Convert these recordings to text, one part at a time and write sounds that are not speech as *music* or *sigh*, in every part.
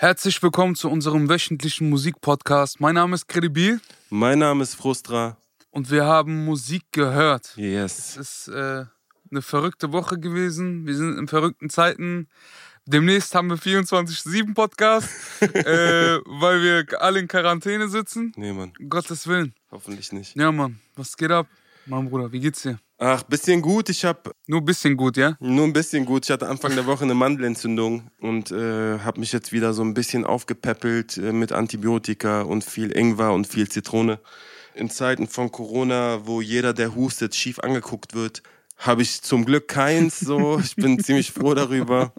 Herzlich willkommen zu unserem wöchentlichen Musikpodcast. Mein Name ist Credibil Mein Name ist Frustra. und wir haben Musik gehört. Yes. Es ist äh, eine verrückte Woche gewesen. Wir sind in verrückten Zeiten. Demnächst haben wir 24-7 Podcast, *laughs* äh, weil wir alle in Quarantäne sitzen. Nee, Mann. Um Gottes Willen. Hoffentlich nicht. Ja, Mann. Was geht ab? Mein Bruder, wie geht's dir? Ach, bisschen gut. Ich habe Nur ein bisschen gut, ja? nur ein bisschen gut. Ich hatte Anfang der Woche eine Mandelentzündung und äh, habe mich jetzt wieder so ein bisschen aufgepäppelt äh, mit Antibiotika und viel Ingwer und viel Zitrone. In Zeiten von Corona, wo jeder, der hustet, schief angeguckt wird, habe ich zum Glück keins. So, ich bin *laughs* ziemlich froh darüber.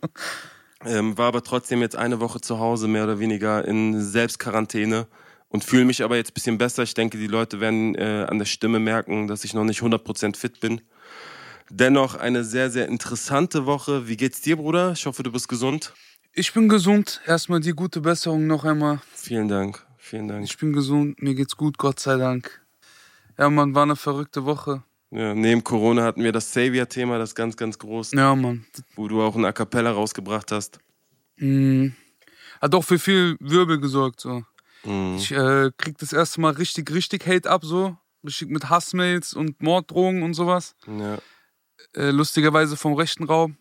Ähm, war aber trotzdem jetzt eine Woche zu Hause, mehr oder weniger in Selbstquarantäne und fühle mich aber jetzt ein bisschen besser. Ich denke, die Leute werden äh, an der Stimme merken, dass ich noch nicht 100% fit bin. Dennoch eine sehr, sehr interessante Woche. Wie geht's dir, Bruder? Ich hoffe, du bist gesund. Ich bin gesund. Erstmal die gute Besserung noch einmal. Vielen Dank. Vielen Dank. Ich bin gesund. Mir geht's gut, Gott sei Dank. Ja, Mann, war eine verrückte Woche. Ja, neben Corona hatten wir das Savior-Thema, das ganz, ganz groß, Ja, Mann. wo du auch ein A Cappella rausgebracht hast. Mhm. Hat auch für viel Wirbel gesorgt, so. Mhm. Ich äh, krieg das erste Mal richtig, richtig Hate ab, so. Richtig mit Hassmails und Morddrohungen und sowas. Ja. Äh, lustigerweise vom rechten Raum.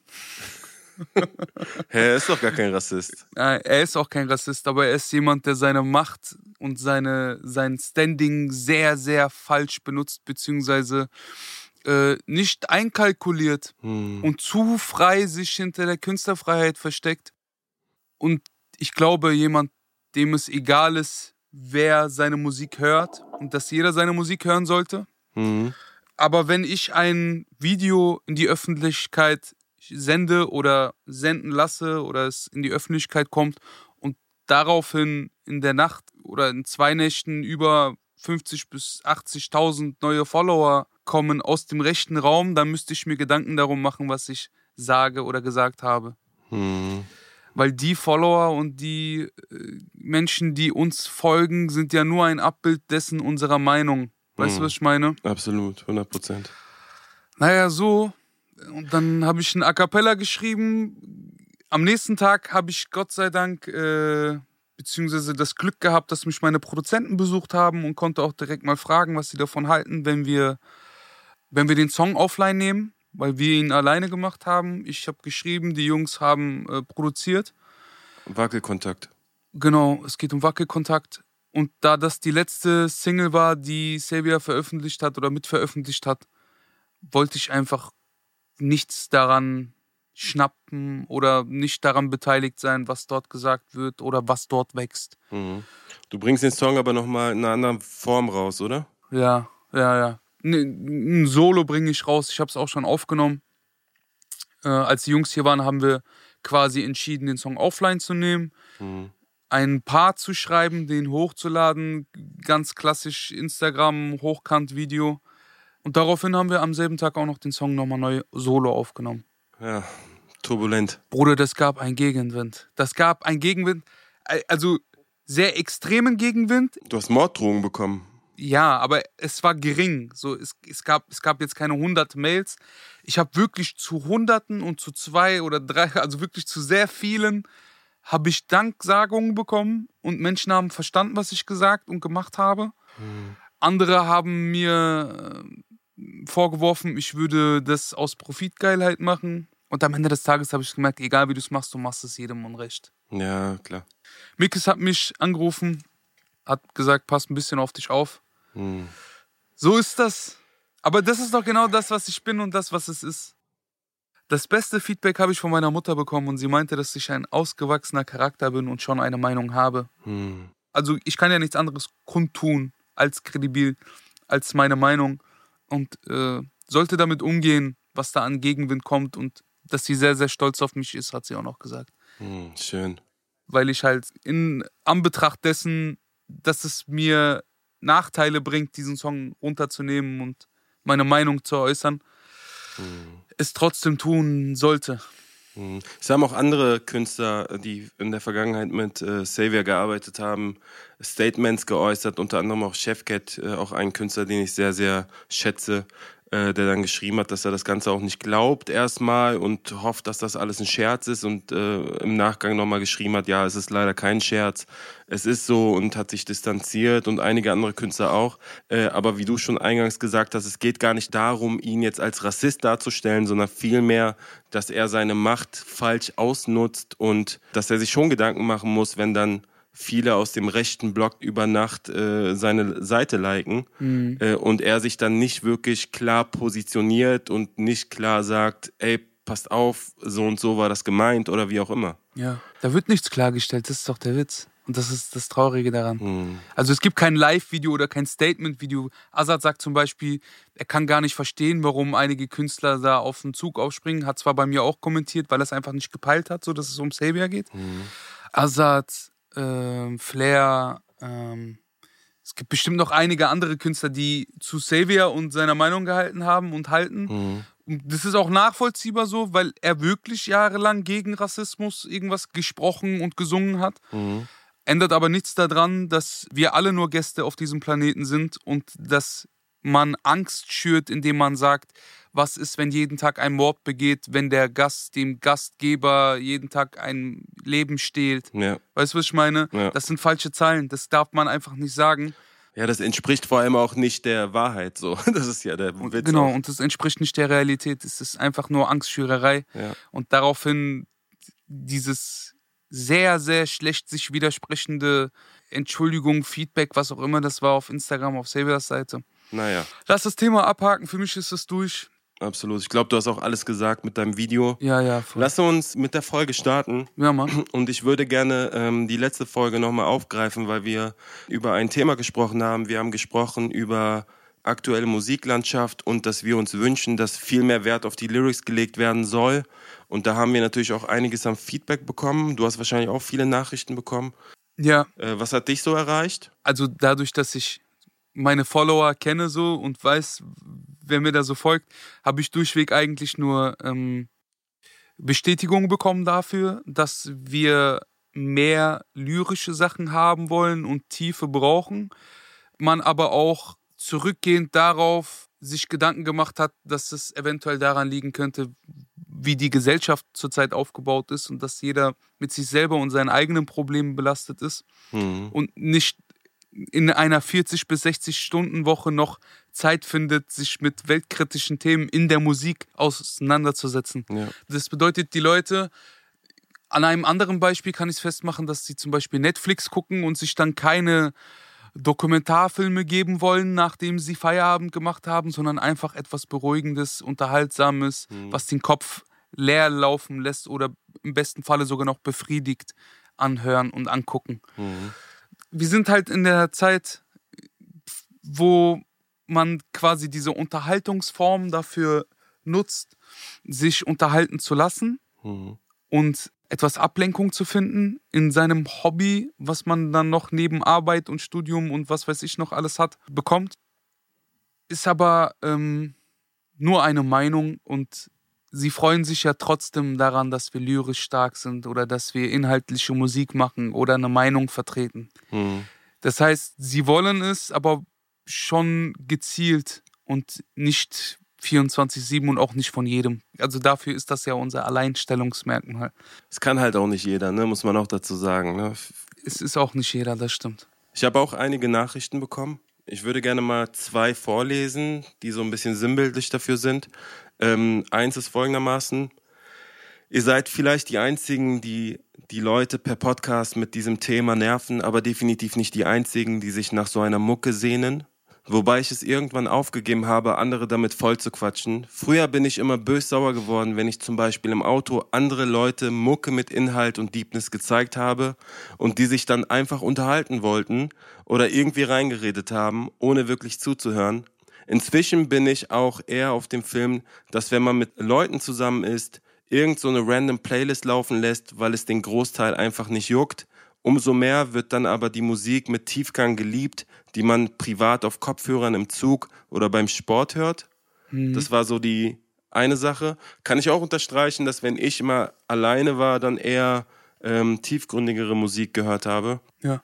Er ist doch gar kein Rassist. Er ist auch kein Rassist, aber er ist jemand, der seine Macht und seine, sein Standing sehr, sehr falsch benutzt, beziehungsweise äh, nicht einkalkuliert Mhm. und zu frei sich hinter der Künstlerfreiheit versteckt. Und ich glaube, jemand, dem es egal ist, wer seine Musik hört und dass jeder seine Musik hören sollte. Mhm. Aber wenn ich ein Video in die Öffentlichkeit sende oder senden lasse oder es in die Öffentlichkeit kommt und daraufhin in der Nacht oder in zwei Nächten über 50 bis 80.000 neue Follower kommen aus dem rechten Raum, dann müsste ich mir Gedanken darum machen, was ich sage oder gesagt habe. Mhm. Weil die Follower und die äh, Menschen, die uns folgen, sind ja nur ein Abbild dessen unserer Meinung. Weißt du, Mhm. was ich meine? Absolut, 100 Prozent. Naja, so. Und dann habe ich ein A Cappella geschrieben. Am nächsten Tag habe ich Gott sei Dank, äh, beziehungsweise das Glück gehabt, dass mich meine Produzenten besucht haben und konnte auch direkt mal fragen, was sie davon halten, wenn wir, wenn wir den Song offline nehmen, weil wir ihn alleine gemacht haben. Ich habe geschrieben, die Jungs haben äh, produziert. Wackelkontakt. Genau, es geht um Wackelkontakt. Und da das die letzte Single war, die Xavier veröffentlicht hat oder mitveröffentlicht hat, wollte ich einfach nichts daran schnappen oder nicht daran beteiligt sein, was dort gesagt wird oder was dort wächst. Mhm. Du bringst den Song aber nochmal in einer anderen Form raus, oder? Ja, ja, ja. N- Ein Solo bringe ich raus. Ich habe es auch schon aufgenommen. Äh, als die Jungs hier waren, haben wir quasi entschieden, den Song offline zu nehmen. Mhm. einen Part zu schreiben, den hochzuladen, ganz klassisch Instagram, Hochkant-Video. Und daraufhin haben wir am selben Tag auch noch den Song nochmal neu solo aufgenommen. Ja, turbulent. Bruder, das gab einen Gegenwind. Das gab einen Gegenwind, äh, also sehr extremen Gegenwind. Du hast Morddrohungen bekommen. Ja, aber es war gering. So, es, es, gab, es gab jetzt keine 100 Mails. Ich habe wirklich zu Hunderten und zu zwei oder drei, *laughs* also wirklich zu sehr vielen, habe ich Danksagungen bekommen und Menschen haben verstanden, was ich gesagt und gemacht habe. Andere haben mir äh, vorgeworfen, ich würde das aus Profitgeilheit machen. Und am Ende des Tages habe ich gemerkt, egal wie du es machst, du machst es jedem Unrecht. Ja, klar. Mikis hat mich angerufen, hat gesagt, pass ein bisschen auf dich auf. Mhm. So ist das. Aber das ist doch genau das, was ich bin und das, was es ist. Das beste Feedback habe ich von meiner Mutter bekommen und sie meinte, dass ich ein ausgewachsener Charakter bin und schon eine Meinung habe. Mhm. Also ich kann ja nichts anderes kundtun als kredibil, als meine Meinung und äh, sollte damit umgehen, was da an Gegenwind kommt und dass sie sehr, sehr stolz auf mich ist, hat sie auch noch gesagt. Mhm. Schön. Weil ich halt in Anbetracht dessen, dass es mir Nachteile bringt, diesen Song runterzunehmen und meine Meinung zu äußern, Mhm. es trotzdem tun sollte. Mhm. Es haben auch andere Künstler, die in der Vergangenheit mit äh, Xavier gearbeitet haben, Statements geäußert, unter anderem auch Chefcat, äh, auch ein Künstler, den ich sehr, sehr schätze, äh, der dann geschrieben hat, dass er das Ganze auch nicht glaubt erstmal und hofft, dass das alles ein Scherz ist und äh, im Nachgang nochmal geschrieben hat, ja, es ist leider kein Scherz, es ist so und hat sich distanziert und einige andere Künstler auch. Äh, aber wie du schon eingangs gesagt hast, es geht gar nicht darum, ihn jetzt als Rassist darzustellen, sondern vielmehr, dass er seine Macht falsch ausnutzt und dass er sich schon Gedanken machen muss, wenn dann viele aus dem rechten Block über Nacht äh, seine Seite liken mhm. äh, und er sich dann nicht wirklich klar positioniert und nicht klar sagt, ey, passt auf, so und so war das gemeint oder wie auch immer. Ja, da wird nichts klargestellt, das ist doch der Witz. Und das ist das Traurige daran. Mhm. Also es gibt kein Live-Video oder kein Statement-Video. Azad sagt zum Beispiel, er kann gar nicht verstehen, warum einige Künstler da auf den Zug aufspringen. Hat zwar bei mir auch kommentiert, weil er es einfach nicht gepeilt hat, so dass es um Savior geht. Mhm. Azad ähm, Flair. Ähm, es gibt bestimmt noch einige andere Künstler, die zu Xavier und seiner Meinung gehalten haben und halten. Mhm. Und das ist auch nachvollziehbar so, weil er wirklich jahrelang gegen Rassismus irgendwas gesprochen und gesungen hat. Mhm. Ändert aber nichts daran, dass wir alle nur Gäste auf diesem Planeten sind und dass man Angst schürt, indem man sagt, was ist, wenn jeden Tag ein Mord begeht, wenn der Gast dem Gastgeber jeden Tag ein Leben stehlt. Ja. Weißt du, was ich meine? Ja. Das sind falsche Zahlen, das darf man einfach nicht sagen. Ja, das entspricht vor allem auch nicht der Wahrheit. So, *laughs* das ist ja der Witz. Genau, auch. und das entspricht nicht der Realität. Es ist einfach nur Angstschürerei. Ja. Und daraufhin dieses sehr, sehr schlecht sich widersprechende Entschuldigung, Feedback, was auch immer das war auf Instagram, auf Saviors Seite. Naja. Lass das Thema abhaken. Für mich ist es durch. Absolut. Ich glaube, du hast auch alles gesagt mit deinem Video. Ja, ja. Voll. Lass uns mit der Folge starten. Ja, Mann. Und ich würde gerne ähm, die letzte Folge nochmal aufgreifen, weil wir über ein Thema gesprochen haben. Wir haben gesprochen über aktuelle Musiklandschaft und dass wir uns wünschen, dass viel mehr Wert auf die Lyrics gelegt werden soll. Und da haben wir natürlich auch einiges am Feedback bekommen. Du hast wahrscheinlich auch viele Nachrichten bekommen. Ja. Äh, was hat dich so erreicht? Also dadurch, dass ich meine Follower kenne so und weiß, wer mir da so folgt, habe ich durchweg eigentlich nur ähm, Bestätigung bekommen dafür, dass wir mehr lyrische Sachen haben wollen und Tiefe brauchen. Man aber auch zurückgehend darauf sich Gedanken gemacht hat, dass es eventuell daran liegen könnte, wie die Gesellschaft zurzeit aufgebaut ist und dass jeder mit sich selber und seinen eigenen Problemen belastet ist mhm. und nicht in einer 40 bis 60 Stunden Woche noch Zeit findet, sich mit weltkritischen Themen in der Musik auseinanderzusetzen. Ja. Das bedeutet, die Leute, an einem anderen Beispiel kann ich es festmachen, dass sie zum Beispiel Netflix gucken und sich dann keine Dokumentarfilme geben wollen, nachdem sie Feierabend gemacht haben, sondern einfach etwas Beruhigendes, Unterhaltsames, mhm. was den Kopf leer laufen lässt oder im besten Falle sogar noch befriedigt anhören und angucken. Mhm wir sind halt in der Zeit, wo man quasi diese Unterhaltungsform dafür nutzt, sich unterhalten zu lassen mhm. und etwas Ablenkung zu finden in seinem Hobby, was man dann noch neben Arbeit und Studium und was weiß ich noch alles hat, bekommt. Ist aber ähm, nur eine Meinung und sie freuen sich ja trotzdem daran, dass wir lyrisch stark sind oder dass wir inhaltliche Musik machen oder eine Meinung vertreten. Mhm. Das heißt, sie wollen es, aber schon gezielt und nicht 24-7 und auch nicht von jedem. Also dafür ist das ja unser Alleinstellungsmerkmal. Es kann halt auch nicht jeder, ne? muss man auch dazu sagen. Ne? Es ist auch nicht jeder, das stimmt. Ich habe auch einige Nachrichten bekommen. Ich würde gerne mal zwei vorlesen, die so ein bisschen sinnbildlich dafür sind. Ähm, eins ist folgendermaßen. Ihr seid vielleicht die Einzigen, die die Leute per Podcast mit diesem Thema nerven, aber definitiv nicht die Einzigen, die sich nach so einer Mucke sehnen. Wobei ich es irgendwann aufgegeben habe, andere damit voll zu quatschen. Früher bin ich immer bös-sauer geworden, wenn ich zum Beispiel im Auto andere Leute Mucke mit Inhalt und Deepness gezeigt habe und die sich dann einfach unterhalten wollten oder irgendwie reingeredet haben, ohne wirklich zuzuhören. Inzwischen bin ich auch eher auf dem Film, dass wenn man mit Leuten zusammen ist, irgend so eine random Playlist laufen lässt, weil es den Großteil einfach nicht juckt. Umso mehr wird dann aber die Musik mit Tiefgang geliebt, die man privat auf Kopfhörern im Zug oder beim Sport hört. Mhm. Das war so die eine Sache. Kann ich auch unterstreichen, dass wenn ich immer alleine war, dann eher ähm, tiefgründigere Musik gehört habe. Ja.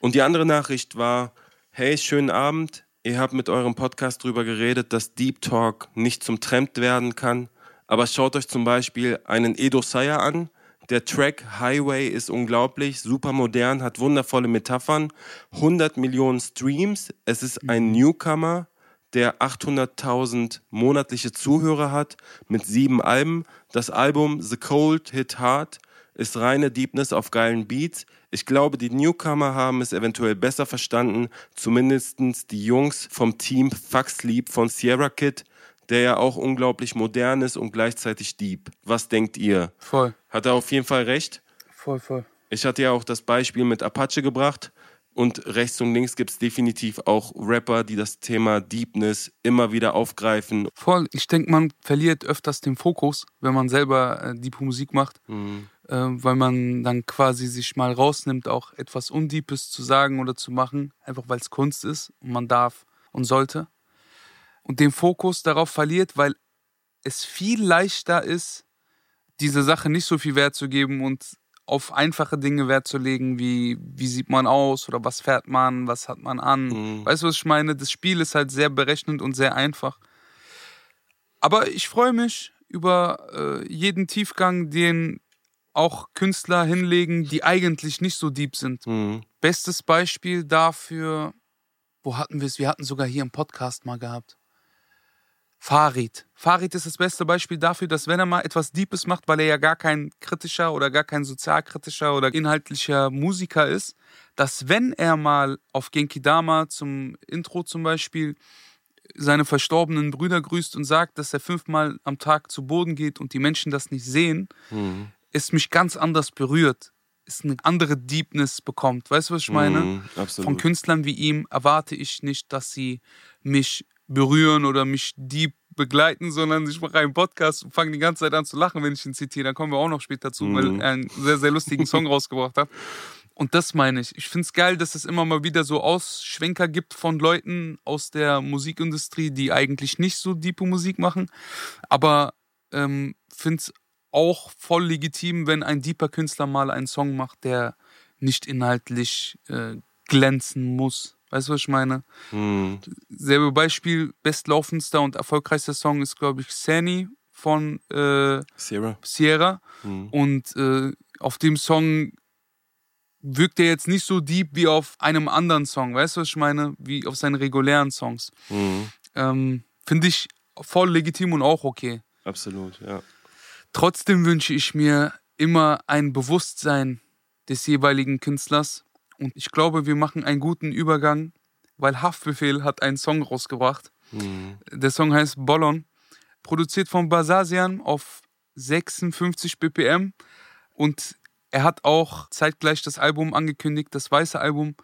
Und die andere Nachricht war, hey, schönen Abend, Ihr habt mit eurem Podcast drüber geredet, dass Deep Talk nicht zum Trend werden kann. Aber schaut euch zum Beispiel einen Edo Sayer an. Der Track Highway ist unglaublich, super modern, hat wundervolle Metaphern. 100 Millionen Streams. Es ist ein Newcomer, der 800.000 monatliche Zuhörer hat mit sieben Alben. Das Album The Cold Hit Hard ist reine Deepness auf geilen Beats. Ich glaube, die Newcomer haben es eventuell besser verstanden, zumindest die Jungs vom Team Fuck Sleep von Sierra Kid, der ja auch unglaublich modern ist und gleichzeitig deep. Was denkt ihr? Voll. Hat er auf jeden Fall recht? Voll, voll. Ich hatte ja auch das Beispiel mit Apache gebracht. Und rechts und links gibt es definitiv auch Rapper, die das Thema Deepness immer wieder aufgreifen. Voll. Ich denke, man verliert öfters den Fokus, wenn man selber äh, Deep Musik macht. Mhm. Äh, weil man dann quasi sich mal rausnimmt, auch etwas Undeepes zu sagen oder zu machen. Einfach weil es Kunst ist und man darf und sollte. Und den Fokus darauf verliert, weil es viel leichter ist, diese Sache nicht so viel Wert zu geben und auf einfache Dinge Wert zu legen, wie wie sieht man aus oder was fährt man, was hat man an. Mhm. Weißt du, was ich meine? Das Spiel ist halt sehr berechnend und sehr einfach. Aber ich freue mich über äh, jeden Tiefgang, den auch Künstler hinlegen, die eigentlich nicht so deep sind. Mhm. Bestes Beispiel dafür, wo hatten wir es? Wir hatten sogar hier im Podcast mal gehabt. Farid. Farid ist das beste Beispiel dafür, dass wenn er mal etwas Deepes macht, weil er ja gar kein kritischer oder gar kein sozialkritischer oder inhaltlicher Musiker ist, dass wenn er mal auf Genki Dama zum Intro zum Beispiel seine verstorbenen Brüder grüßt und sagt, dass er fünfmal am Tag zu Boden geht und die Menschen das nicht sehen, Mhm. Es mich ganz anders berührt, es eine andere Deepness bekommt. Weißt du, was ich meine? Absolut. Von Künstlern wie ihm erwarte ich nicht, dass sie mich berühren oder mich deep begleiten, sondern ich mache einen Podcast und fange die ganze Zeit an zu lachen, wenn ich ihn zitiere. Da kommen wir auch noch später zu, weil Mhm. er einen sehr, sehr lustigen Song *laughs* rausgebracht hat. Und das meine ich. Ich finde es geil, dass es immer mal wieder so Ausschwenker gibt von Leuten aus der Musikindustrie, die eigentlich nicht so diepe Musik machen. Aber ähm, finde es auch voll legitim, wenn ein deeper Künstler mal einen Song macht, der nicht inhaltlich äh, glänzen muss. Weißt du, was ich meine? Mhm. Selbe Beispiel, bestlaufendster und erfolgreichster Song ist, glaube ich, Sani von äh, Sierra. Sierra. Mhm. Und äh, auf dem Song wirkt er jetzt nicht so deep wie auf einem anderen Song. Weißt du, was ich meine? Wie auf seinen regulären Songs. Mhm. Ähm, Finde ich voll legitim und auch okay. Absolut, ja. Trotzdem wünsche ich mir immer ein Bewusstsein des jeweiligen Künstlers. Und ich glaube, wir machen einen guten Übergang, weil Haftbefehl hat einen Song rausgebracht. Mhm. Der Song heißt Bollon, produziert von Basasian auf 56 BPM. Und er hat auch zeitgleich das Album angekündigt, das weiße Album.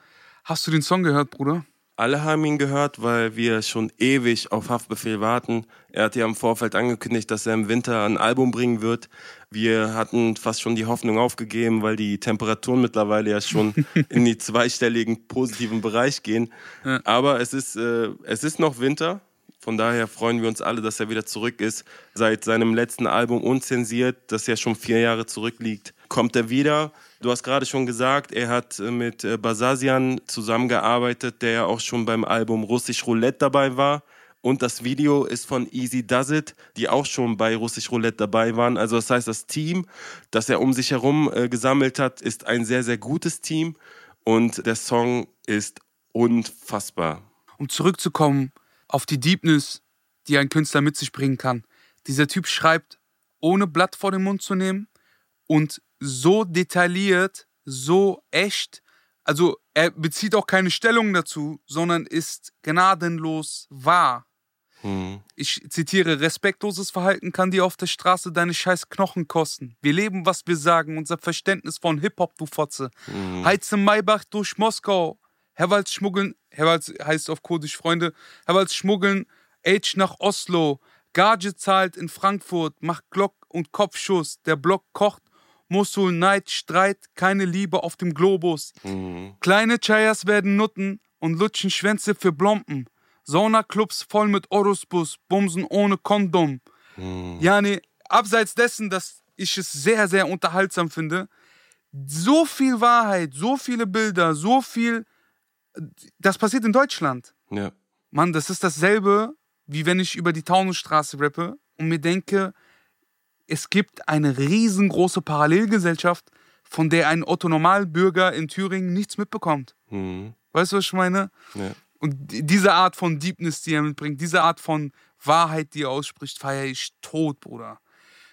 Hast du den Song gehört, Bruder? Alle haben ihn gehört, weil wir schon ewig auf Haftbefehl warten. Er hat ja im Vorfeld angekündigt, dass er im Winter ein Album bringen wird. Wir hatten fast schon die Hoffnung aufgegeben, weil die Temperaturen mittlerweile ja schon *laughs* in die zweistelligen positiven Bereich gehen. Ja. Aber es ist, äh, es ist noch Winter. Von daher freuen wir uns alle, dass er wieder zurück ist. Seit seinem letzten Album Unzensiert, das ja schon vier Jahre zurückliegt, kommt er wieder. Du hast gerade schon gesagt, er hat äh, mit äh, Basasian zusammengearbeitet, der ja auch schon beim Album Russisch Roulette dabei war. Und das Video ist von Easy Does It, die auch schon bei Russisch Roulette dabei waren. Also das heißt, das Team, das er um sich herum äh, gesammelt hat, ist ein sehr, sehr gutes Team. Und der Song ist unfassbar. um zurückzukommen auf die Deepness, die ein Künstler mit sich bringen kann. Dieser Typ schreibt, ohne Blatt vor den Mund zu nehmen und so detailliert, so echt. Also er bezieht auch keine Stellung dazu, sondern ist gnadenlos wahr. Hm. Ich zitiere, respektloses Verhalten kann dir auf der Straße deine scheiß Knochen kosten. Wir leben, was wir sagen, unser Verständnis von Hip-Hop, du Fotze. Hm. Heize Maybach durch Moskau. Herwalz schmuggeln, Herwalz heißt auf Kurdisch Freunde, Herwalz schmuggeln Age nach Oslo. Gage zahlt in Frankfurt, macht Glock und Kopfschuss. Der Block kocht, Mosul, Neid, Streit, keine Liebe auf dem Globus. Hm. Kleine Chayas werden Nutten und lutschen Schwänze für Blompen. Saunaclubs voll mit Orusbus, Bumsen ohne Kondom. Hm. Ja, nee, abseits dessen, dass ich es sehr, sehr unterhaltsam finde, so viel Wahrheit, so viele Bilder, so viel. Das passiert in Deutschland. Ja. Mann, das ist dasselbe, wie wenn ich über die Taunusstraße rappe und mir denke, es gibt eine riesengroße Parallelgesellschaft, von der ein Otto-Normalbürger in Thüringen nichts mitbekommt. Mhm. Weißt du, was ich meine? Ja. Und die- diese Art von Deepness, die er mitbringt, diese Art von Wahrheit, die er ausspricht, feiere ich tot, Bruder.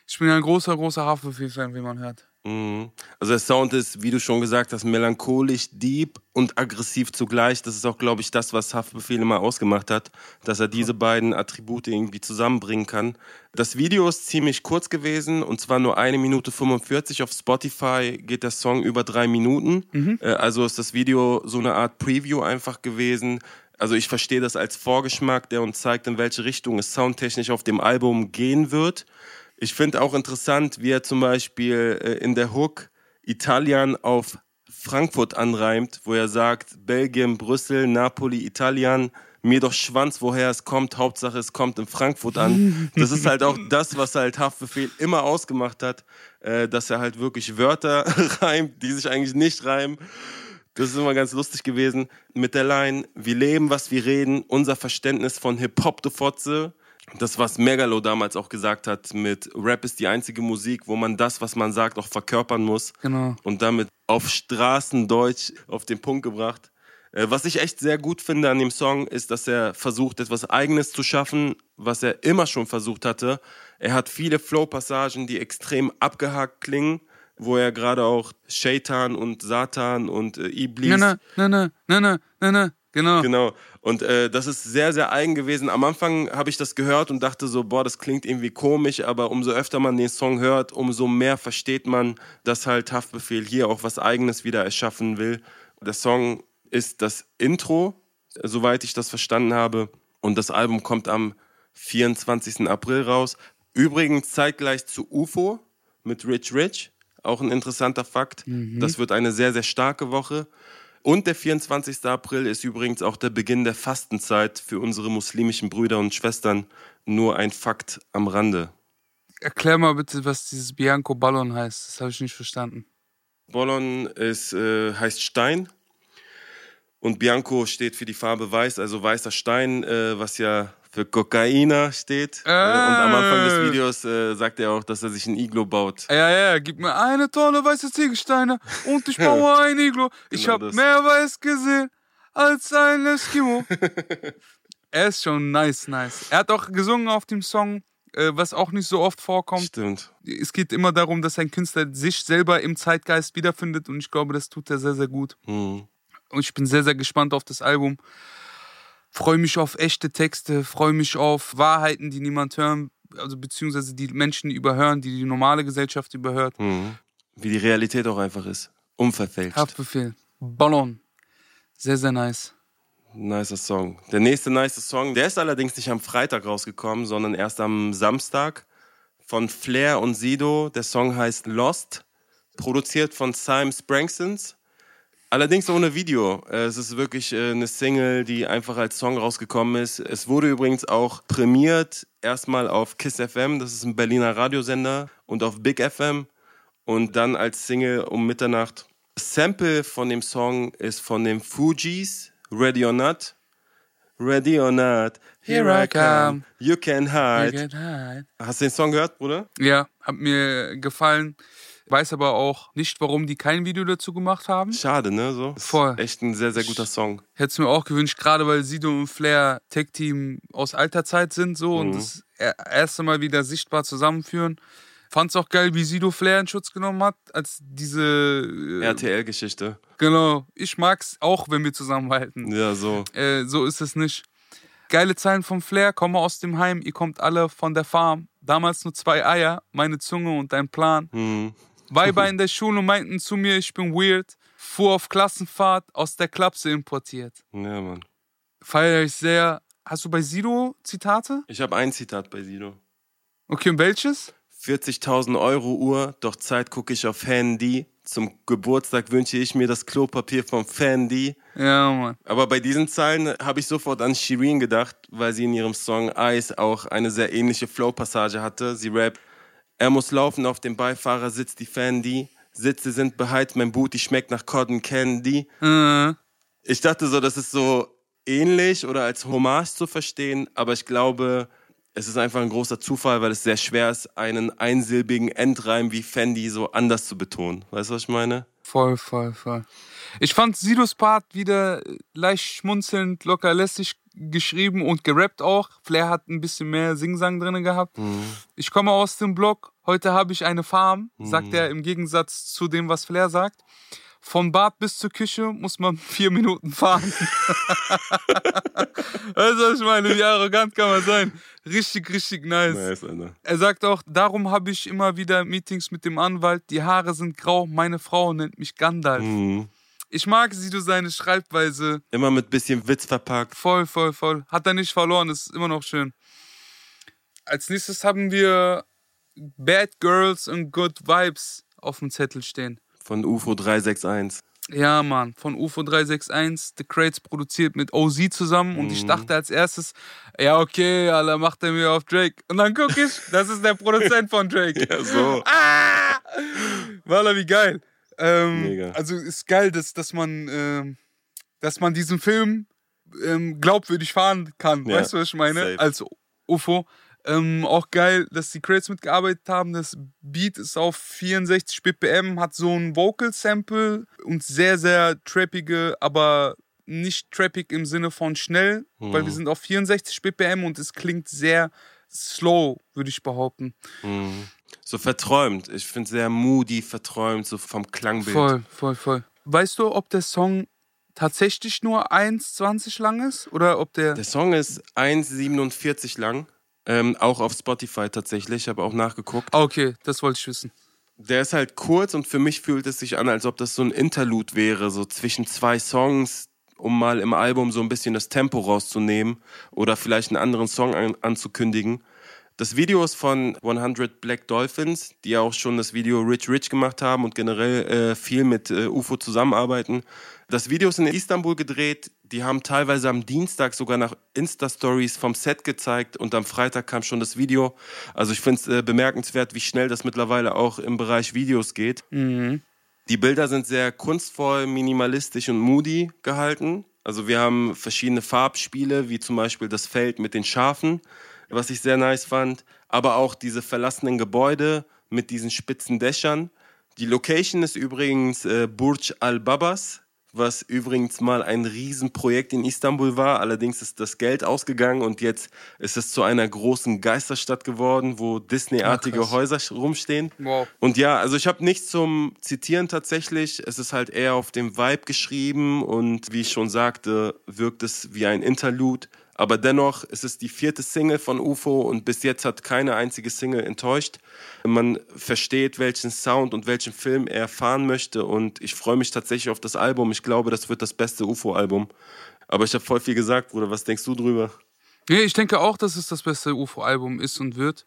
Ich bin ein großer, großer Haftbefehl-Fan, wie man hört. Mhm. Also der Sound ist, wie du schon gesagt hast, melancholisch, deep und aggressiv zugleich. Das ist auch, glaube ich, das, was Haftbefehl immer ausgemacht hat, dass er diese beiden Attribute irgendwie zusammenbringen kann. Das Video ist ziemlich kurz gewesen und zwar nur eine Minute 45. Auf Spotify geht der Song über drei Minuten. Äh, Also ist das Video so eine Art Preview einfach gewesen. Also ich verstehe das als Vorgeschmack, der uns zeigt, in welche Richtung es soundtechnisch auf dem Album gehen wird. Ich finde auch interessant, wie er zum Beispiel äh, in der Hook Italien auf Frankfurt anreimt, wo er sagt, Belgien, Brüssel, Napoli, Italien, mir doch Schwanz, woher es kommt, Hauptsache es kommt in Frankfurt an. *laughs* Das ist halt auch das, was halt Haftbefehl immer ausgemacht hat, äh, dass er halt wirklich Wörter *laughs* reimt, die sich eigentlich nicht reimen. Das ist immer ganz lustig gewesen. Mit der Line, wir leben, was wir reden, unser Verständnis von Hip-Hop, du Fotze. Das, was Megalo damals auch gesagt hat, mit Rap ist die einzige Musik, wo man das, was man sagt, auch verkörpern muss. Genau. Und damit auf Straßendeutsch auf den Punkt gebracht. Äh, Was ich echt sehr gut finde an dem Song, ist, dass er versucht, etwas Eigenes zu schaffen, was er immer schon versucht hatte. Er hat viele Flow-Passagen, die extrem abgehakt klingen, wo er gerade auch Shaitan und Satan und äh, Iblis ne, ne, ne, ne, ne, ne. Genau. Genau. Und äh, das ist sehr, sehr eigen gewesen. Am Anfang habe ich das gehört und dachte so, boah, das klingt irgendwie komisch, aber umso öfter man den Song hört, umso mehr versteht man, dass halt Haftbefehl hier auch was Eigenes wieder erschaffen will. Der Song ist das Intro, soweit ich das verstanden habe. Und das Album kommt am 24. April raus. Übrigens zeitgleich zu UFO mit Rich Rich. Auch ein interessanter Fakt. Das wird eine sehr, sehr starke Woche. Und der 24. April ist übrigens auch der Beginn der Fastenzeit für unsere muslimischen Brüder und Schwestern. Nur ein Fakt am Rande. Erklär mal bitte, was dieses Bianco Ballon heißt. Das habe ich nicht verstanden. Bollon ist, äh, heißt Stein und Bianco steht für die Farbe weiß, also weißer Stein, äh, was ja für Kokaina steht. Äh, und am Anfang des Äh. Videos äh, sagt er auch, dass er sich ein Iglo baut. Ja, ja, gib mir eine Tonne weiße Ziegelsteine und ich *laughs* baue ein Iglo. Ich Genau habe mehr weiß gesehen als ein Eskimo. *laughs* er ist schon nice, nice. Er hat auch gesungen auf dem Song, äh, was auch nicht so oft vorkommt. Stimmt. Es geht immer darum, dass ein Künstler sich selber im Zeitgeist wiederfindet und ich glaube, das tut er sehr, sehr gut. Hm. Und ich bin sehr, sehr gespannt auf das Album. Freue mich auf echte Texte, freue mich auf Wahrheiten, die niemand hören, also beziehungsweise die Menschen überhören, die die normale Gesellschaft überhört. Hm. Wie die Realität auch einfach ist. Unverfälscht. Haftbefehl. Ballon. Sehr, sehr nice. Nicer Song. Der nächste nice Song, der ist allerdings nicht am Freitag rausgekommen, sondern erst am Samstag von Flair und Sido. Der Song heißt Lost, produziert von Simon Sprangsons. Allerdings ohne Video. Äh, Es ist wirklich äh, eine Single, die einfach als Song rausgekommen ist. Es wurde übrigens auch prämiert, erstmal auf KISS FM, das ist ein Berliner Radiosender, und auf Big FM und dann als Single um Mitternacht. Das Sample von dem Song ist von den Fugees, Ready or Not. Ready or not, here, I come, you can hide. Hast du den Song gehört, Bruder? Ja, hat mir gefallen. Weiß aber auch nicht, warum die kein Video dazu gemacht haben. Schade, ne? So. Voll. Echt ein sehr, sehr guter Song. Hätte es mir auch gewünscht, gerade weil Sido und Flair Tech-Team aus alter Zeit sind so und Mhm. das er- erste Mal wieder sichtbar zusammenführen. Fand's auch geil, wie Sido Flair in Schutz genommen hat, als diese. Äh, RTL-Geschichte. Genau. Ich mag's auch, wenn wir zusammenhalten. Ja, so. Äh, so ist es nicht. Geile Zeilen vom Flair, komme aus dem Heim, ihr kommt alle von der Farm. Damals nur zwei Eier, meine Zunge und dein Plan. Hm. Weiber in der Schule meinten zu mir, ich bin weird. Fuhr auf Klassenfahrt, aus der Klapse importiert. Ja, Mann. Feier ich sehr. Hast du bei Sido Zitate? Ich habe ein Zitat bei Sido. Okay, und welches? 40.000 Euro Uhr, doch Zeit gucke ich auf Handy. Zum Geburtstag wünsche ich mir das Klopapier vom Fendi. Ja, Mann. Aber bei diesen Zeilen habe ich sofort an Shirin gedacht, weil sie in ihrem Song Ice auch eine sehr ähnliche Flow-Passage hatte. Sie rappt, er muss laufen, auf dem Beifahrersitz die Fendi. Sitze sind beheizt, mein Booty schmeckt nach Cotton Candy. Äh, Ich dachte so, das ist so ähnlich oder als Hommage zu verstehen, aber ich glaube, es ist einfach ein großer Zufall, weil es sehr schwer ist, einen einsilbigen Endreim wie Fendi so anders zu betonen. Weißt du, was ich meine? Voll, voll, voll. Ich fand Sidos Part wieder leicht schmunzelnd, locker lässig geschrieben und gerappt auch. Flair hat ein bisschen mehr Singsang drin gehabt. Mhm. Ich komme aus dem Blog. Heute habe ich eine Farm, sagt mhm. er im Gegensatz zu dem, was Flair sagt. Von Bad bis zur Küche muss man *laughs* vier Minuten fahren. *laughs* weißt du, was ich meine? Wie arrogant kann man sein? Richtig, richtig nice. nice. Er sagt auch, darum habe ich immer wieder Meetings mit dem Anwalt. Die Haare sind grau, meine Frau nennt mich Gandalf. Mhm. Ich mag sie, du seine Schreibweise. Immer mit bisschen Witz verpackt. Voll, voll, voll. Hat er nicht verloren, ist immer noch schön. Als nächstes haben wir Bad Girls and Good Vibes auf dem Zettel stehen. Von UFO 361. Ja, Mann, von UFO 361. The Crates produziert mit OZ zusammen und mhm. ich dachte als erstes, ja, okay, Alter, macht er mir auf Drake. Und dann gucke ich, das ist der Produzent von Drake. *laughs* ja, so. Ah! Walla, wie geil. Ähm, Mega. Also ist geil, dass, dass man, äh, dass man diesen Film ähm, glaubwürdig fahren kann. Ja, weißt du, was ich meine? Safe. Als UFO. Ähm, auch geil, dass die Crates mitgearbeitet haben. Das Beat ist auf 64 BPM, hat so ein Vocal-Sample und sehr, sehr trappige, aber nicht trappig im Sinne von schnell, mhm. weil wir sind auf 64 BPM und es klingt sehr slow, würde ich behaupten. Mhm. So verträumt. Ich finde sehr moody, verträumt, so vom Klangbild. Voll, voll, voll. Weißt du, ob der Song tatsächlich nur 1,20 lang ist? Oder ob der. Der Song ist 1,47 lang. Ähm, auch auf Spotify tatsächlich. Ich habe auch nachgeguckt. Ah, okay, das wollte ich wissen. Der ist halt kurz und für mich fühlt es sich an, als ob das so ein Interlude wäre, so zwischen zwei Songs, um mal im Album so ein bisschen das Tempo rauszunehmen oder vielleicht einen anderen Song an anzukündigen. Das Video ist von 100 Black Dolphins, die auch schon das Video Rich Rich gemacht haben und generell äh, viel mit äh, UFO zusammenarbeiten. Das Video ist in Istanbul gedreht. Die haben teilweise am Dienstag sogar nach Insta-Stories vom Set gezeigt und am Freitag kam schon das Video. Also ich finde es äh, bemerkenswert, wie schnell das mittlerweile auch im Bereich Videos geht. Mhm. Die Bilder sind sehr kunstvoll, minimalistisch und moody gehalten. Also wir haben verschiedene Farbspiele, wie zum Beispiel das Feld mit den Schafen was ich sehr nice fand. Aber auch diese verlassenen Gebäude mit diesen spitzen Dächern. Die Location ist übrigens äh, Burj al-Babas, was übrigens mal ein Riesenprojekt in Istanbul war. Allerdings ist das Geld ausgegangen und jetzt ist es zu einer großen Geisterstadt geworden, wo Disney-artige ja, Häuser rumstehen. Wow. Und ja, also ich habe nichts zum Zitieren tatsächlich. Es ist halt eher auf dem Vibe geschrieben und wie ich schon sagte, wirkt es wie ein Interlude. Aber dennoch ist es die vierte Single von UFO und bis jetzt hat keine einzige Single enttäuscht. Man versteht, welchen Sound und welchen Film er fahren möchte und ich freue mich tatsächlich auf das Album. Ich glaube, das wird das beste UFO-Album. Aber ich habe voll viel gesagt, Bruder. Was denkst du drüber? Nee, ich denke auch, dass es das beste UFO-Album ist und wird.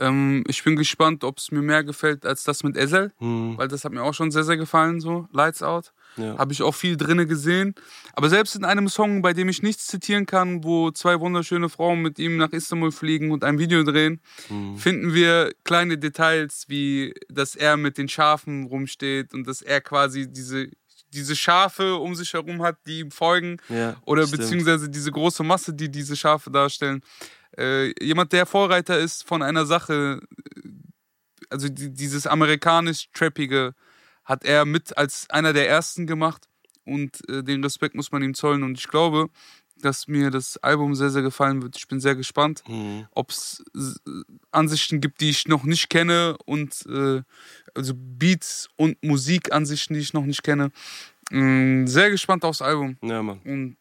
Ähm, ich bin gespannt, ob es mir mehr gefällt als das mit Ezel, hm. weil das hat mir auch schon sehr, sehr gefallen, so Lights Out. Ja. Habe ich auch viel drinne gesehen. Aber selbst in einem Song, bei dem ich nichts zitieren kann, wo zwei wunderschöne Frauen mit ihm nach Istanbul fliegen und ein Video drehen, mhm. finden wir kleine Details, wie dass er mit den Schafen rumsteht und dass er quasi diese diese Schafe um sich herum hat, die ihm folgen. Ja, oder stimmt. beziehungsweise diese große Masse, die diese Schafe darstellen. Äh, jemand, der Vorreiter ist von einer Sache, also die, dieses amerikanisch-trappige, hat er mit als einer der ersten gemacht und äh, den Respekt muss man ihm zollen und ich glaube, dass mir das Album sehr, sehr gefallen wird. Ich bin sehr gespannt, mhm. ob es Ansichten gibt, die ich noch nicht kenne und äh, also Beats und Musikansichten, die ich noch nicht kenne. Ähm, sehr gespannt aufs Album. Ja, Mann. Und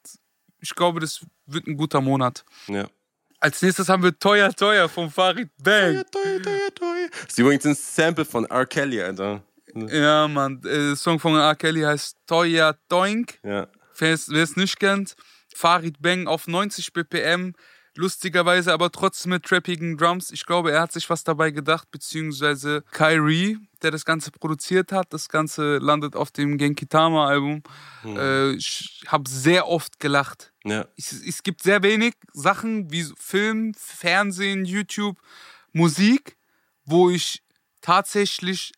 ich glaube, das wird ein guter Monat. Ja. Als nächstes haben wir Teuer Teuer von Farid Bang. Teuer, teuer, teuer, teuer. Das ist übrigens ein Sample von R. Kelly, Alter. Ja, Mann. Der Song von R. Kelly heißt Toya Doink. Ja. Wer es nicht kennt, Farid Bang auf 90 BPM. Lustigerweise aber trotzdem mit trappigen Drums. Ich glaube, er hat sich was dabei gedacht, beziehungsweise Kyrie, der das Ganze produziert hat. Das Ganze landet auf dem Genkitama-Album. Mhm. Äh, ich habe sehr oft gelacht. Ja. Es, es gibt sehr wenig Sachen wie Film, Fernsehen, YouTube, Musik, wo ich tatsächlich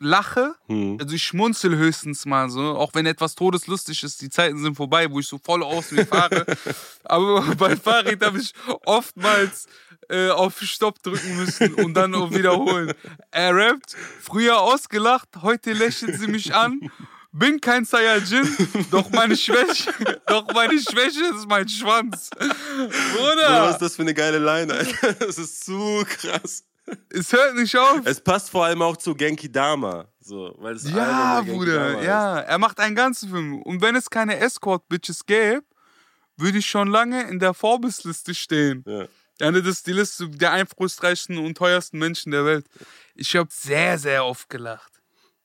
lache. Hm. Also ich schmunzel höchstens mal so, auch wenn etwas todeslustig ist. Die Zeiten sind vorbei, wo ich so voll aus wie fahre. *laughs* Aber bei Farid habe ich oftmals äh, auf Stopp drücken müssen und dann auch wiederholen. Er rappt, früher ausgelacht, heute lächelt sie mich an. Bin kein Saiyajin, doch meine Schwäche, *laughs* doch meine Schwäche ist mein Schwanz. Bruder, was ist Bruder, das für eine geile Line, Alter? Das ist zu krass. Es hört nicht auf. Es passt vor allem auch zu Genki Dama. So, weil das Ja, Bruder, ist. ja. Er macht einen ganzen Film. Und wenn es keine Escort-Bitches gäbe, würde ich schon lange in der Forbes-Liste stehen. Ja. Ja, ne, das ist die Liste der einflussreichsten und teuersten Menschen der Welt. Ich habe sehr, sehr oft gelacht.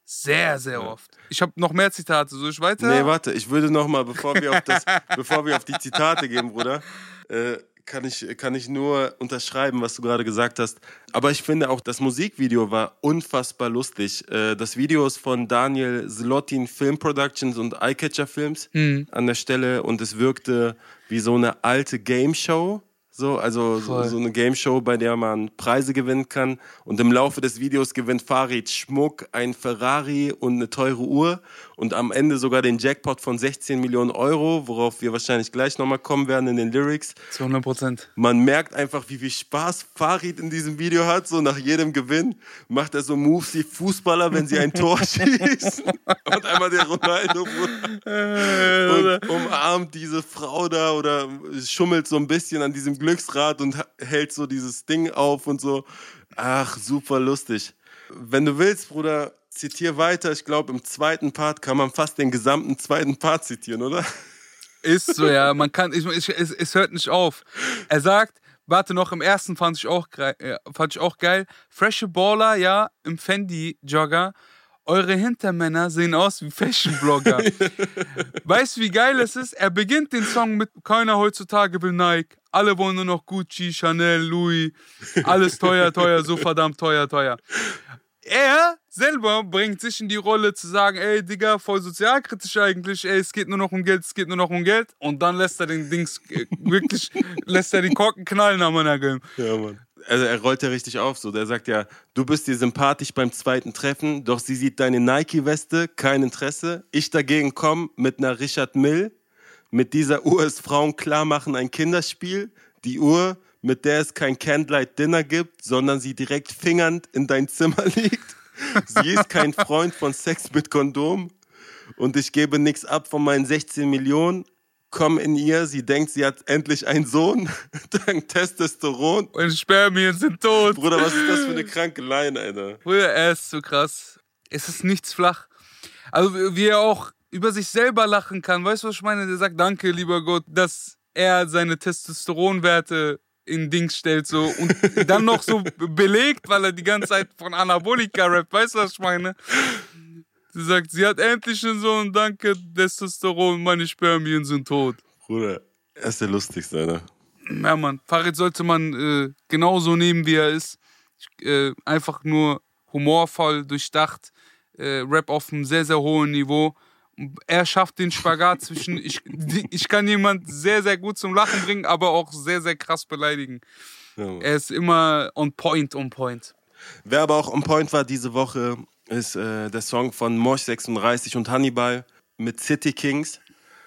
Sehr, sehr oft. Ich habe noch mehr Zitate. Soll ich weiter? Nee, warte, ich würde noch mal, bevor wir auf, das, *laughs* bevor wir auf die Zitate gehen, Bruder, äh, kann, ich, kann ich nur unterschreiben, was du gerade gesagt hast. Aber ich finde auch, das Musikvideo war unfassbar lustig. Äh, das Video ist von Daniel Zlotin Film Productions und Eyecatcher Films Hm. an der Stelle und es wirkte wie so eine alte Game Show. So, also so, so eine Game Show, bei der man Preise gewinnen kann. Und im Laufe des Videos gewinnt Farid Schmuck, ein Ferrari und eine teure Uhr. Und am Ende sogar den Jackpot von 16 Millionen Euro, worauf wir wahrscheinlich gleich nochmal kommen werden in den Lyrics. Zu 100 Prozent. Man merkt einfach, wie viel Spaß Farid in diesem Video hat. So nach jedem Gewinn macht er so Moves wie Fußballer, wenn sie ein Tor *laughs* schießen. Und einmal der Ronaldo und umarmt diese Frau da oder schummelt so ein bisschen an diesem Glücksrad und hält so dieses Ding auf und so. Ach, super lustig. Wenn du willst, Bruder, zitier weiter. Ich glaube, im zweiten Part kann man fast den gesamten zweiten Part zitieren, oder? Ist so, ja. Man kann, ich, ich, es, es hört nicht auf. Er sagt, warte noch, im ersten fand ich auch, äh, fand ich auch geil. Freshe Baller, ja, im Fendi-Jogger. Eure Hintermänner sehen aus wie Fashion-Blogger. *laughs* weißt du, wie geil es ist? Er beginnt den Song mit Keiner heutzutage will Nike. Alle wollen nur noch Gucci, Chanel, Louis. Alles teuer, teuer, so verdammt teuer, teuer. Er selber bringt sich in die Rolle zu sagen, ey Digga, voll sozialkritisch eigentlich, ey, es geht nur noch um Geld, es geht nur noch um Geld. Und dann lässt er den Dings, äh, wirklich, *laughs* lässt er den Korken knallen am Nagel. Ja, Mann. Also er rollt ja richtig auf. So. Der sagt ja, du bist dir sympathisch beim zweiten Treffen, doch sie sieht deine Nike-Weste, kein Interesse. Ich dagegen komme mit einer Richard Mill. Mit dieser Uhr ist Frauen klar machen ein Kinderspiel. Die Uhr, mit der es kein Candlelight Dinner gibt, sondern sie direkt fingernd in dein Zimmer *laughs* liegt. Sie ist kein Freund von Sex mit Kondom. Und ich gebe nichts ab von meinen 16 Millionen. Komm in ihr, sie denkt, sie hat endlich einen Sohn. *laughs* Dank Testosteron. Und Spermien sind tot. Bruder, was ist das für eine kranke Line, Alter? Bruder, er ist so krass. Es ist nichts flach. Also wie er auch über sich selber lachen kann. Weißt du, was ich meine? Der sagt, danke, lieber Gott, dass er seine Testosteronwerte in Dings stellt so und dann noch so belegt, weil er die ganze Zeit von Anabolika rappt. Weißt du, was ich meine? Sie sagt, sie hat endlich einen Sohn, danke, Testosteron, meine Spermien sind tot. Bruder, er ist der lustigste, Alter. Ja, Mann, Farid sollte man äh, genauso nehmen, wie er ist. Äh, einfach nur humorvoll, durchdacht, äh, Rap auf einem sehr, sehr hohen Niveau. Er schafft den Spagat zwischen, ich, ich kann jemand sehr, sehr gut zum Lachen bringen, aber auch sehr, sehr krass beleidigen. Ja. Er ist immer on point, on point. Wer aber auch on point war diese Woche, ist äh, der Song von Mosh 36 und Hannibal mit City Kings.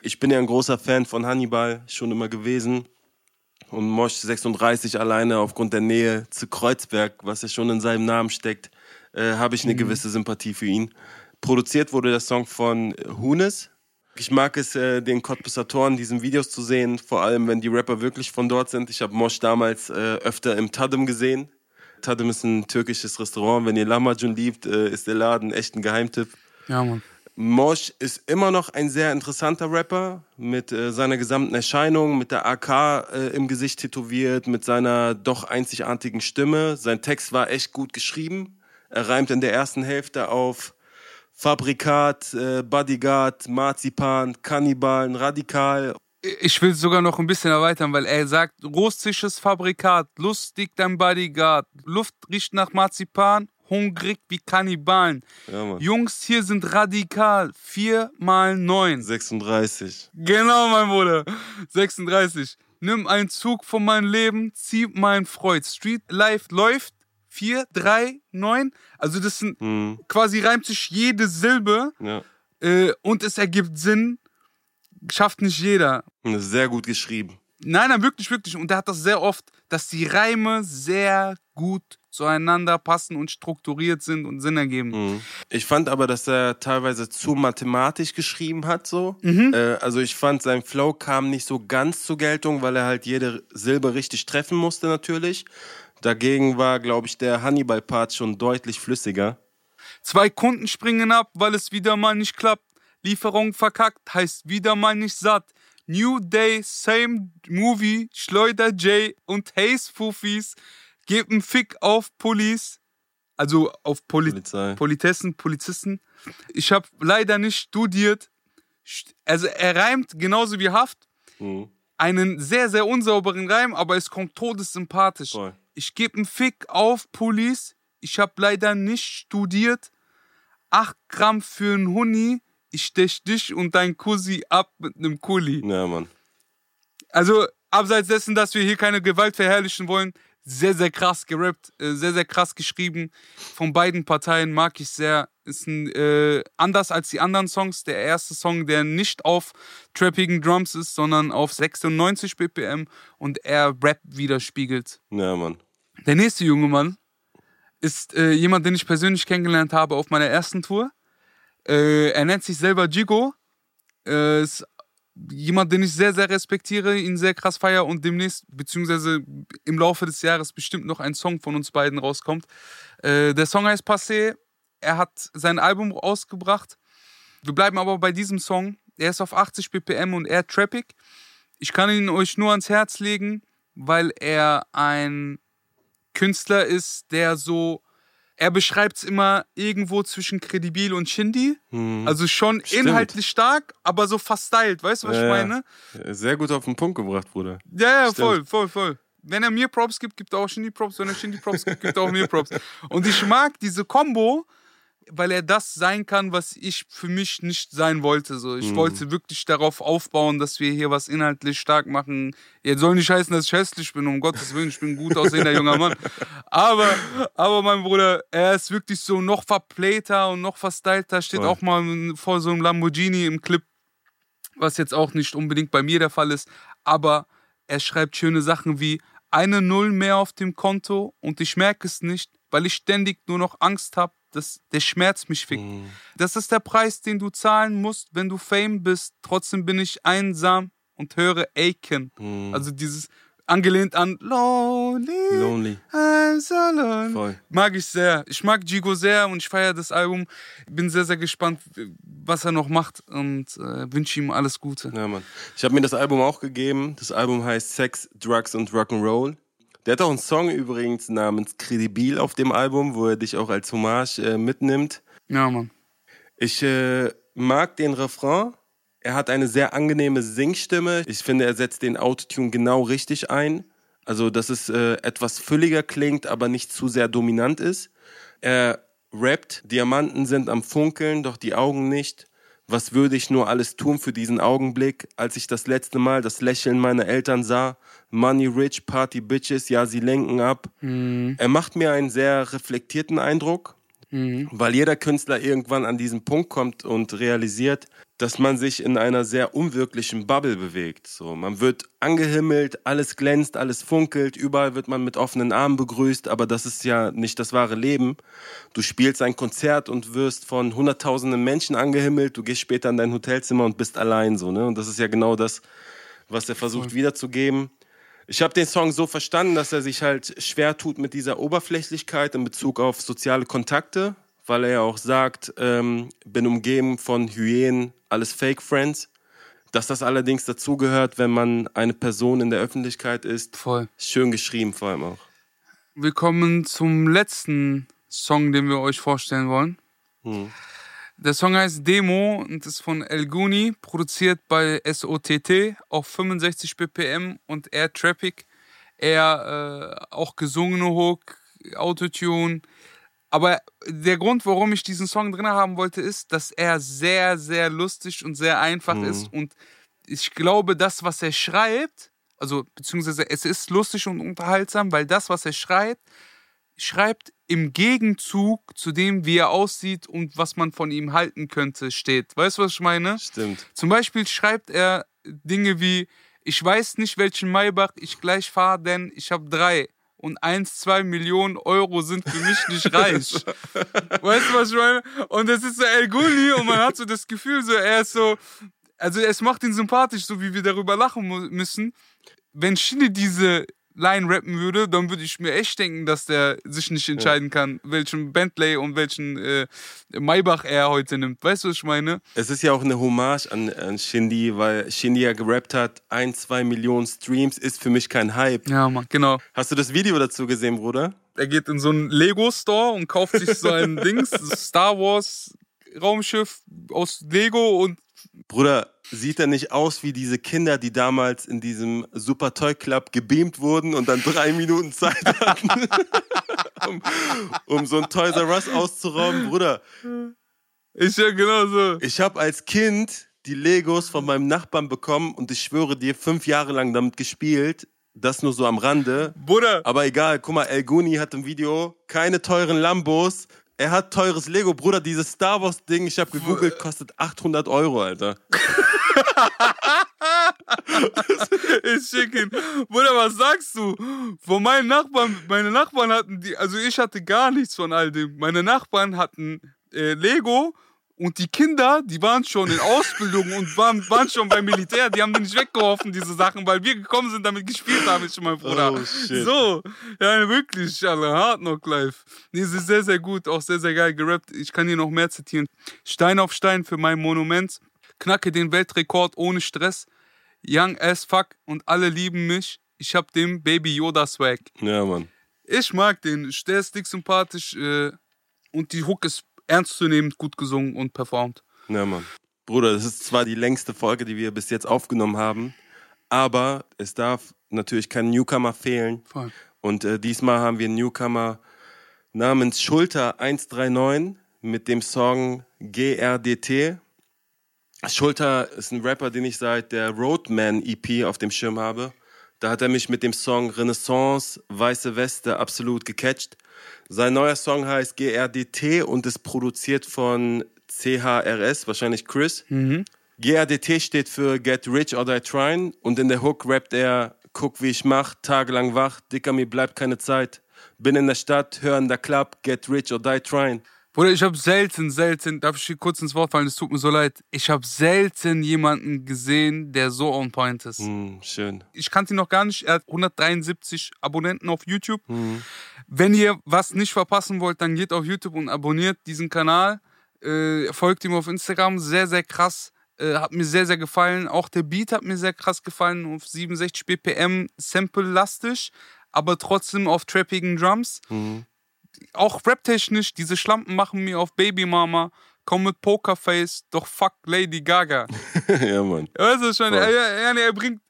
Ich bin ja ein großer Fan von Hannibal, schon immer gewesen. Und Mosh 36 alleine aufgrund der Nähe zu Kreuzberg, was ja schon in seinem Namen steckt, äh, habe ich eine gewisse Sympathie für ihn. Produziert wurde der Song von Hunes. Ich mag es, äh, den Cottbusser in diesen Videos zu sehen, vor allem wenn die Rapper wirklich von dort sind. Ich habe Mosh damals äh, öfter im Tadim gesehen. Tadim ist ein türkisches Restaurant. Wenn ihr Lahmacun liebt, äh, ist der Laden echt ein Geheimtipp. Ja, Mann. Mosh ist immer noch ein sehr interessanter Rapper mit äh, seiner gesamten Erscheinung, mit der AK äh, im Gesicht tätowiert, mit seiner doch einzigartigen Stimme. Sein Text war echt gut geschrieben. Er reimt in der ersten Hälfte auf Fabrikat, äh, Bodyguard, Marzipan, Kannibalen, Radikal. Ich will sogar noch ein bisschen erweitern, weil er sagt, russisches Fabrikat, lustig dein Bodyguard, Luft riecht nach Marzipan, hungrig wie Kannibalen. Ja. Jungs hier sind radikal, 4 mal 9. 36. Genau, mein Bruder. 36. Nimm einen Zug von meinem Leben, zieh mein Freud. Street Life läuft, 4, 3, 9. Also das sind Mhm. quasi reimt sich jede Silbe Ja. äh, und es ergibt Sinn. Schafft nicht jeder. Sehr gut geschrieben. Nein, nein, wirklich, wirklich. Und er hat das sehr oft, dass die Reime sehr gut zueinander passen und strukturiert sind und Sinn ergeben. Mhm. Ich fand aber, dass er teilweise zu mathematisch geschrieben hat, so. Mhm. Äh, also ich fand, sein Flow kam nicht so ganz zur Geltung, weil er halt jede Silbe richtig treffen musste, natürlich. Dagegen war, glaube ich, der Hannibal-Part schon deutlich flüssiger. Zwei Kunden springen ab, weil es wieder mal nicht klappt. Lieferung verkackt, heißt wieder mal nicht satt. New Day, same movie, Schleuder J und Haze Fufis geben Fick auf Police. Also auf Poli Polizei. Politessen, Polizisten. Ich habe leider nicht studiert. St- Also er reimt genauso wie Haft. Mhm. Einen sehr, sehr unsauberen Reim, aber es kommt todessympathisch. Voll. Ich gebe einen Fick auf Police. Ich habe leider nicht studiert. 8 Gramm für einen Huni. Ich stech dich und dein Kussi ab mit einem Kuli. Ja, Mann. Also, abseits dessen, dass wir hier keine Gewalt verherrlichen wollen, sehr, sehr krass gerappt, äh, sehr, sehr krass geschrieben. Von beiden Parteien mag ich sehr. Ist ein, äh, anders als die anderen Songs. Der erste Song, der nicht auf trappigen Drums ist, sondern auf 96 BPM und er Rap widerspiegelt. Ja, Mann. Der nächste junge Mann ist äh, jemand, den ich persönlich kennengelernt habe auf meiner ersten Tour. Äh, er nennt sich selber Jigo. Äh, ist jemand, den ich sehr, sehr respektiere, ihn sehr krass feier und demnächst, beziehungsweise im Laufe des Jahres bestimmt noch ein Song von uns beiden rauskommt. Äh, der Song heißt Passé. Er hat sein Album ausgebracht. Wir bleiben aber bei diesem Song. Er ist auf 80 BPM und eher trappig. Ich kann ihn euch nur ans Herz legen, weil er ein Künstler ist, der so, er beschreibt es immer irgendwo zwischen kredibil und Shindy. Mhm. Also schon Stimmt. inhaltlich stark, aber so verstylt. Weißt du, was Ja, ich ja. meine? Sehr gut auf den Punkt gebracht, Bruder. Ja, ja, Stimmt. voll, voll, voll. Wenn er mir Props gibt, gibt er auch Shindy Props. Wenn er Shindy Props gibt, gibt er auch mir Props. Und ich mag diese Combo, weil er das sein kann, was ich für mich nicht sein wollte. So, ich Mhm. wollte wirklich darauf aufbauen, dass wir hier was inhaltlich stark machen. Jetzt soll nicht heißen, dass ich hässlich bin, um Gottes Willen, ich bin ein gut aussehender junger Mann. Aber, aber mein Bruder, er ist wirklich so noch verplayter und noch verstylter, steht Voll. auch mal vor so einem Lamborghini im Clip, was jetzt auch nicht unbedingt bei mir der Fall ist. Aber er schreibt schöne Sachen wie eine Null mehr auf dem Konto und ich merke es nicht, weil ich ständig nur noch Angst habe, dass der Schmerz mich fickt. Mhm. Das ist der Preis, den du zahlen musst, wenn du Fame bist. Trotzdem bin ich einsam und höre Aiken. Mhm. Also dieses angelehnt an Lonely, Lonely. I'm so lonely. Voll. Mag ich sehr. Ich mag Jigo sehr und ich feiere das Album. Bin sehr, sehr gespannt, was er noch macht und äh, wünsche ihm alles Gute. Ja, Mann. Ich habe mir das Album auch gegeben. Das Album heißt Sex, Drugs und Rock'n'Roll. Der hat auch einen Song übrigens namens Credibil auf dem Album, wo er dich auch als Hommage äh, mitnimmt. Ja, Mann. Ich äh, mag den Refrain. Er hat eine sehr angenehme Singstimme. Ich finde, er setzt den Autotune genau richtig ein. Also, dass es äh, etwas fülliger klingt, aber nicht zu sehr dominant ist. Er rappt, Diamanten sind am Funkeln, doch die Augen nicht. Was würde ich nur alles tun für diesen Augenblick, als ich das letzte Mal das Lächeln meiner Eltern sah? Money rich, Party Bitches, ja, sie lenken ab. Er macht mir einen sehr reflektierten Eindruck, weil jeder Künstler irgendwann an diesen Punkt kommt und realisiert, dass man sich in einer sehr unwirklichen Bubble bewegt. So, man wird angehimmelt, alles glänzt, alles funkelt, überall wird man mit offenen Armen begrüßt, aber das ist ja nicht das wahre Leben. Du spielst ein Konzert und wirst von hunderttausenden Menschen angehimmelt, du gehst später in dein Hotelzimmer und bist allein so, ne? Und das ist ja genau das, was er versucht wiederzugeben. Ich habe den Song so verstanden, dass er sich halt schwer tut mit dieser Oberflächlichkeit in Bezug auf soziale Kontakte, weil er ja auch sagt, ähm, bin umgeben von Hyänen, alles Fake Friends. Dass das allerdings dazugehört, wenn man eine Person in der Öffentlichkeit ist, Voll. schön geschrieben vor allem auch. Wir kommen zum letzten Song, den wir euch vorstellen wollen. Hm. Der Song heißt Demo und ist von El Guni, produziert bei SOTT auf 65 BPM und eher trappig, eher äh, auch gesungene Hook, Autotune. Aber der Grund, warum ich diesen Song drin haben wollte, ist, dass er sehr, sehr lustig und sehr einfach Mhm. ist. Und ich glaube, das, was er schreibt, also beziehungsweise es ist lustig und unterhaltsam, weil das, was er schreibt, schreibt im Gegenzug zu dem, wie er aussieht und was man von ihm halten könnte, steht. Weißt du, was ich meine? Stimmt. Zum Beispiel schreibt er Dinge wie, ich weiß nicht, welchen Maybach ich gleich fahre, denn ich habe drei. Und eins, zwei Millionen Euro sind für mich nicht reich. *laughs* weißt du, was ich meine? Und das ist so El Gulli und man hat so das Gefühl, so er ist so, also es macht ihn sympathisch, so wie wir darüber lachen müssen. Wenn Shindy diese Line rappen würde, dann würde ich mir echt denken, dass der sich nicht entscheiden kann, welchen Bentley und welchen äh, Maybach er heute nimmt. Weißt du, was ich meine? Es ist ja auch eine Hommage an, an Shindy, weil Shindy ja gerappt hat, ein, zwei Millionen Streams ist für mich kein Hype. Ja, Mann, genau. Hast du das Video dazu gesehen, Bruder? Er geht in so einen Lego-Store und kauft sich so ein *laughs* Dings, Star Wars Raumschiff aus Lego und Bruder, sieht er nicht aus wie diese Kinder, die damals in diesem Super Toy Club gebeamt wurden und dann *laughs* drei Minuten Zeit hatten, *laughs* um, um so ein Toys R Us auszurauben? Bruder, ist ja genau so. ich habe als Kind die Legos von meinem Nachbarn bekommen und ich schwöre dir, fünf Jahre lang damit gespielt. Das nur so am Rande. Bruder, Aber egal, guck mal, El Guni hat im Video keine teuren Lambos. Er hat teures Lego. Bruder, dieses Star Wars Ding, ich habe gegoogelt, kostet 800 Euro, Alter. *laughs* ich schick ihn. Bruder, was sagst du? Von meinen Nachbarn, meine Nachbarn hatten die, also ich hatte gar nichts von all dem. Meine Nachbarn hatten äh, Lego und die Kinder, die waren schon in Ausbildung und waren, waren schon beim Militär. Die haben die nicht weggeworfen, diese Sachen, weil wir gekommen sind, damit gespielt haben, ich und mein Bruder. Oh, shit. So, ja, wirklich, Alter, Hard Knock Life. Nee, es ist sehr, sehr gut, auch sehr, sehr geil gerappt. Ich kann hier noch mehr zitieren. Stein auf Stein für mein Monument. Knacke den Weltrekord ohne Stress. Young as fuck und alle lieben mich. Ich hab den Baby Yoda Swag. Ja, Mann. Ich mag den. Der ist dick sympathisch äh, und die Hook ist ernstzunehmend gut gesungen und performt. Ja, Mann. Bruder, das ist zwar die längste Folge, die wir bis jetzt aufgenommen haben, aber es darf natürlich kein Newcomer fehlen. Voll. Und äh, diesmal haben wir einen Newcomer namens Schulter 139 mit dem Song GRDT. Schulter ist ein Rapper, den ich seit der Roadman EP auf dem Schirm habe. Da hat er mich mit dem Song Renaissance, Weiße Weste absolut gecatcht. Sein neuer Song heißt GRDT und ist produziert von CHRS, wahrscheinlich Chris. GRDT steht für Get Rich or Die Tryin' und in der Hook rappt er, guck wie ich mach, tagelang wach, Dicker, mir bleibt keine Zeit. Bin in der Stadt, hör in der Club, Get Rich or Die Tryin'. Bruder, ich habe selten, selten, darf ich hier kurz ins Wort fallen, es tut mir so leid. Ich habe selten jemanden gesehen, der so on point ist. Hm, schön. Ich kannte ihn noch gar nicht. Er hat 173 Abonnenten auf YouTube. Wenn ihr was nicht verpassen wollt, dann geht auf YouTube und abonniert diesen Kanal. Äh, folgt ihm auf Instagram. Sehr, sehr krass. Äh, hat mir sehr, sehr gefallen. Auch der Beat hat mir sehr krass gefallen. Auf 67 BPM, Sample-lastig, aber trotzdem auf trappigen Drums. Auch raptechnisch, diese Schlampen machen mir auf Baby Mama. Komm mit Pokerface, doch fuck Lady Gaga. *laughs* ja, Mann. Weißt du schon, er, er, er bringt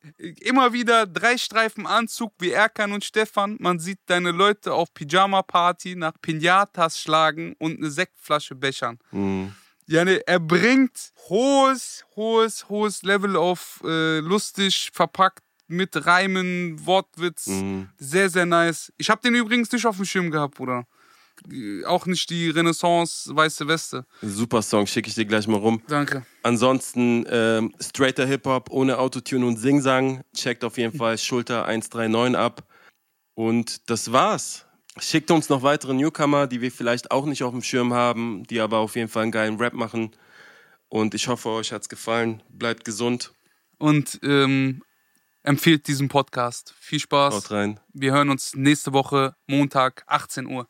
immer wieder drei Streifen Anzug wie Erkan und Stefan. Man sieht deine Leute auf Pyjama-Party nach Pinatas schlagen und eine Sektflasche bechern. Hm. Ja, ne, er bringt hohes, hohes, hohes Level auf äh, lustig verpackt mit Reimen, Wortwitz. Mhm. Sehr, sehr nice. Ich habe den übrigens nicht auf dem Schirm gehabt, Bruder. Auch nicht die Renaissance Weiße Weste. Super Song, schicke ich dir gleich mal rum. Danke. Ansonsten ähm, straighter Hip-Hop ohne Autotune und Singsang. Checkt auf jeden Fall Schulter 139 ab. Und das war's. Schickt uns noch weitere Newcomer, die wir vielleicht auch nicht auf dem Schirm haben, die aber auf jeden Fall einen geilen Rap machen. Und ich hoffe, euch hat's gefallen. Bleibt gesund. Und ähm, empfiehlt diesen Podcast. Viel Spaß. Haut rein. Wir hören uns nächste Woche Montag, 18 Uhr.